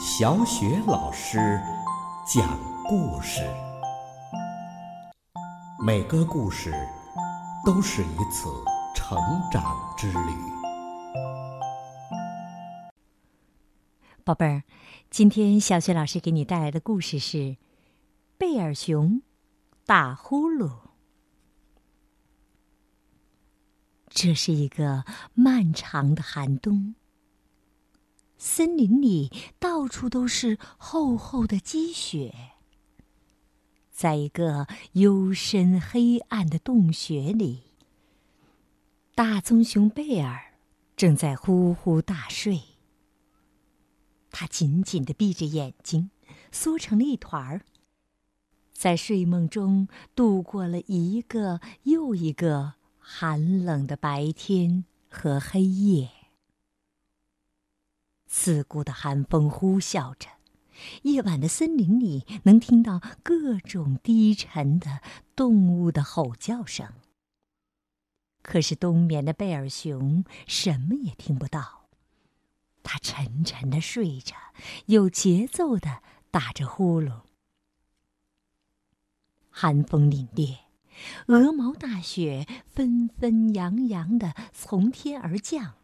小雪老师讲故事，每个故事都是一次成长之旅。宝贝儿，今天小雪老师给你带来的故事是《贝尔熊打呼噜》。这是一个漫长的寒冬，森林里到处都是厚厚的积雪。在一个幽深黑暗的洞穴里，大棕熊贝尔正在呼呼大睡。他紧紧的闭着眼睛，缩成了一团儿，在睡梦中度过了一个又一个。寒冷的白天和黑夜，刺骨的寒风呼啸着，夜晚的森林里能听到各种低沉的动物的吼叫声。可是冬眠的贝尔熊什么也听不到，它沉沉的睡着，有节奏的打着呼噜。寒风凛冽。鹅毛大雪纷纷扬扬的从天而降。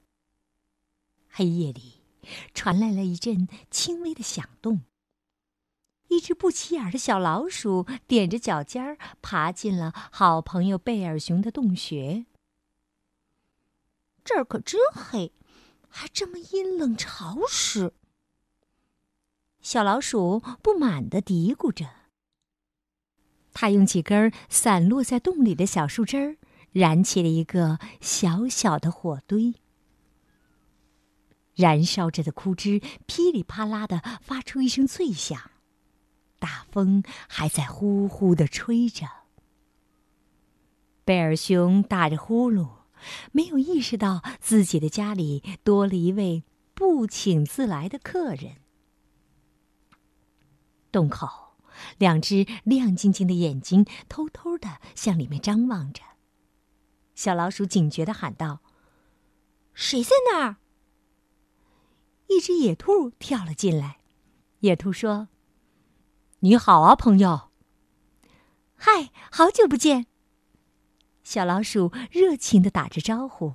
黑夜里，传来了一阵轻微的响动。一只不起眼的小老鼠踮着脚尖儿爬进了好朋友贝尔熊的洞穴。这儿可真黑，还这么阴冷潮湿。小老鼠不满地嘀咕着。它用几根散落在洞里的小树枝儿，燃起了一个小小的火堆。燃烧着的枯枝噼里啪啦的发出一声脆响，大风还在呼呼的吹着。贝尔熊打着呼噜，没有意识到自己的家里多了一位不请自来的客人。洞口。两只亮晶晶的眼睛偷偷的向里面张望着。小老鼠警觉的喊道：“谁在那儿？”一只野兔跳了进来。野兔说：“你好啊，朋友。”“嗨，好久不见。”小老鼠热情的打着招呼，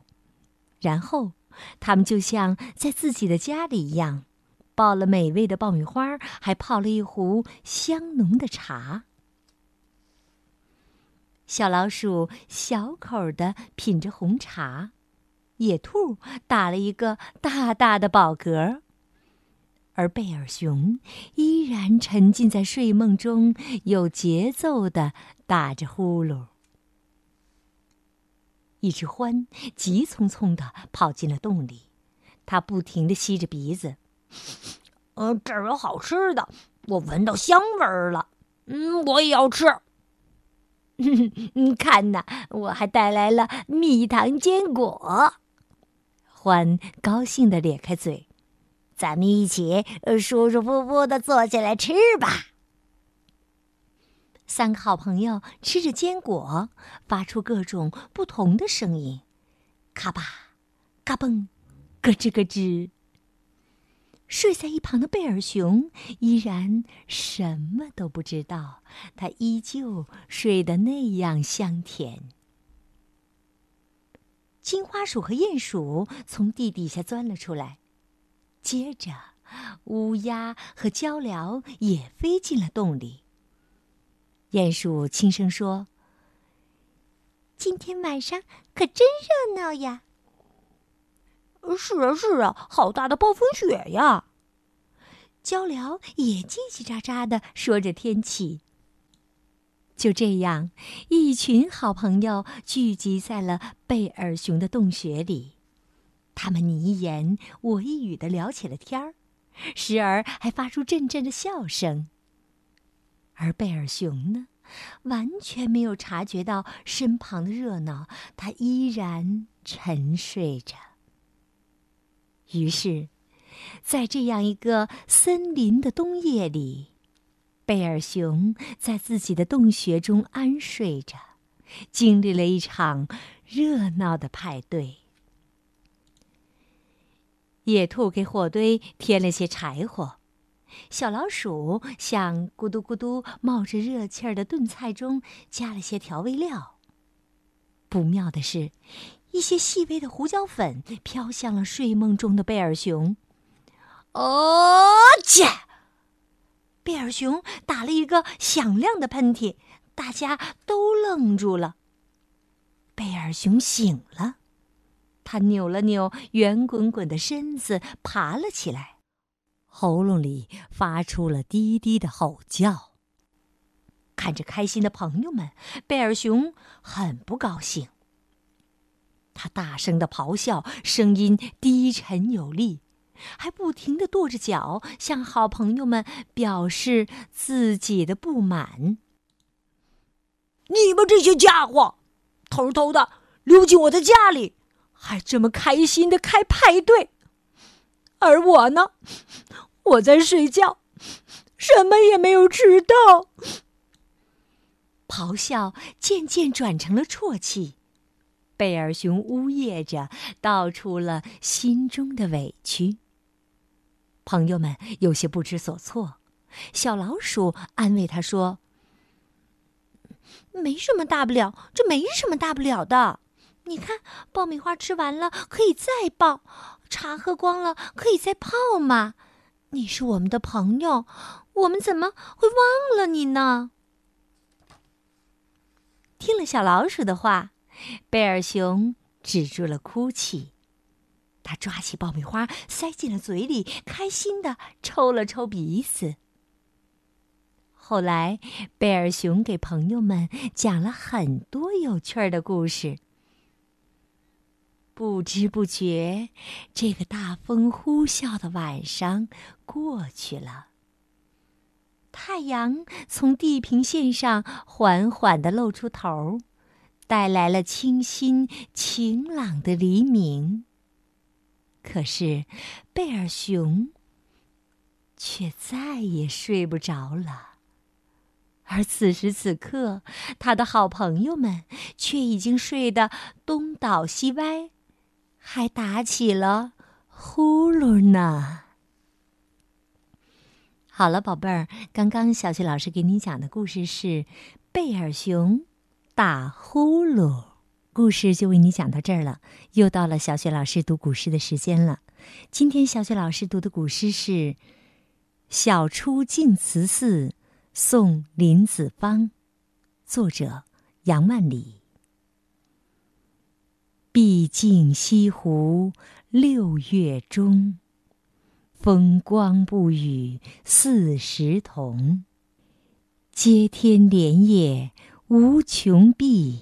然后他们就像在自己的家里一样。爆了美味的爆米花，还泡了一壶香浓的茶。小老鼠小口的品着红茶，野兔打了一个大大的饱嗝，而贝尔熊依然沉浸在睡梦中，有节奏的打着呼噜。一只獾急匆匆的跑进了洞里，它不停的吸着鼻子。呃，这儿有好吃的，我闻到香味儿了。嗯，我也要吃。你 看呐，我还带来了蜜糖坚果。欢高兴的咧开嘴，咱们一起舒舒服服的坐下来吃吧。三个好朋友吃着坚果，发出各种不同的声音：咔吧，嘎嘣，咯吱咯吱。睡在一旁的贝尔熊依然什么都不知道，他依旧睡得那样香甜。金花鼠和鼹鼠从地底下钻了出来，接着乌鸦和鹪鹩也飞进了洞里。鼹鼠轻声说：“今天晚上可真热闹呀！”是啊，是啊，好大的暴风雪呀！鹪鹩也叽叽喳喳的说着天气。就这样，一群好朋友聚集在了贝尔熊的洞穴里，他们你一言我一语的聊起了天儿，时而还发出阵阵的笑声。而贝尔熊呢，完全没有察觉到身旁的热闹，他依然沉睡着。于是，在这样一个森林的冬夜里，贝尔熊在自己的洞穴中安睡着，经历了一场热闹的派对。野兔给火堆添了些柴火，小老鼠向咕嘟咕嘟冒着热气儿的炖菜中加了些调味料。不妙的是，一些细微的胡椒粉飘向了睡梦中的贝尔熊。哦切！贝尔熊打了一个响亮的喷嚏，大家都愣住了。贝尔熊醒了，他扭了扭圆滚滚的身子，爬了起来。喉咙里发出了低低的吼叫。看着开心的朋友们，贝尔熊很不高兴。他大声的咆哮，声音低沉有力，还不停地跺着脚，向好朋友们表示自己的不满。你们这些家伙，偷偷的溜进我的家里，还这么开心的开派对，而我呢？我在睡觉，什么也没有吃到。咆哮渐渐转成了啜泣，贝尔熊呜咽着道出了心中的委屈。朋友们有些不知所措，小老鼠安慰他说：“没什么大不了，这没什么大不了的。你看，爆米花吃完了可以再爆，茶喝光了可以再泡嘛。”你是我们的朋友，我们怎么会忘了你呢？听了小老鼠的话，贝尔熊止住了哭泣。他抓起爆米花塞进了嘴里，开心的抽了抽鼻子。后来，贝尔熊给朋友们讲了很多有趣儿的故事。不知不觉，这个大风呼啸的晚上过去了。太阳从地平线上缓缓的露出头，带来了清新晴朗的黎明。可是，贝尔熊却再也睡不着了。而此时此刻，他的好朋友们却已经睡得东倒西歪。还打起了呼噜呢。好了，宝贝儿，刚刚小雪老师给你讲的故事是《贝尔熊打呼噜》，故事就为你讲到这儿了。又到了小雪老师读古诗的时间了。今天小雪老师读的古诗是《晓出净慈寺送林子方》，作者杨万里。毕竟西湖六月中，风光不与四时同。接天莲叶无穷碧，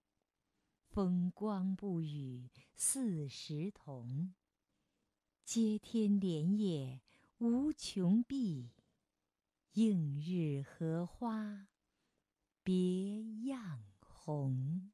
风光不与四时同。接天莲叶无穷碧，映日荷花别样红。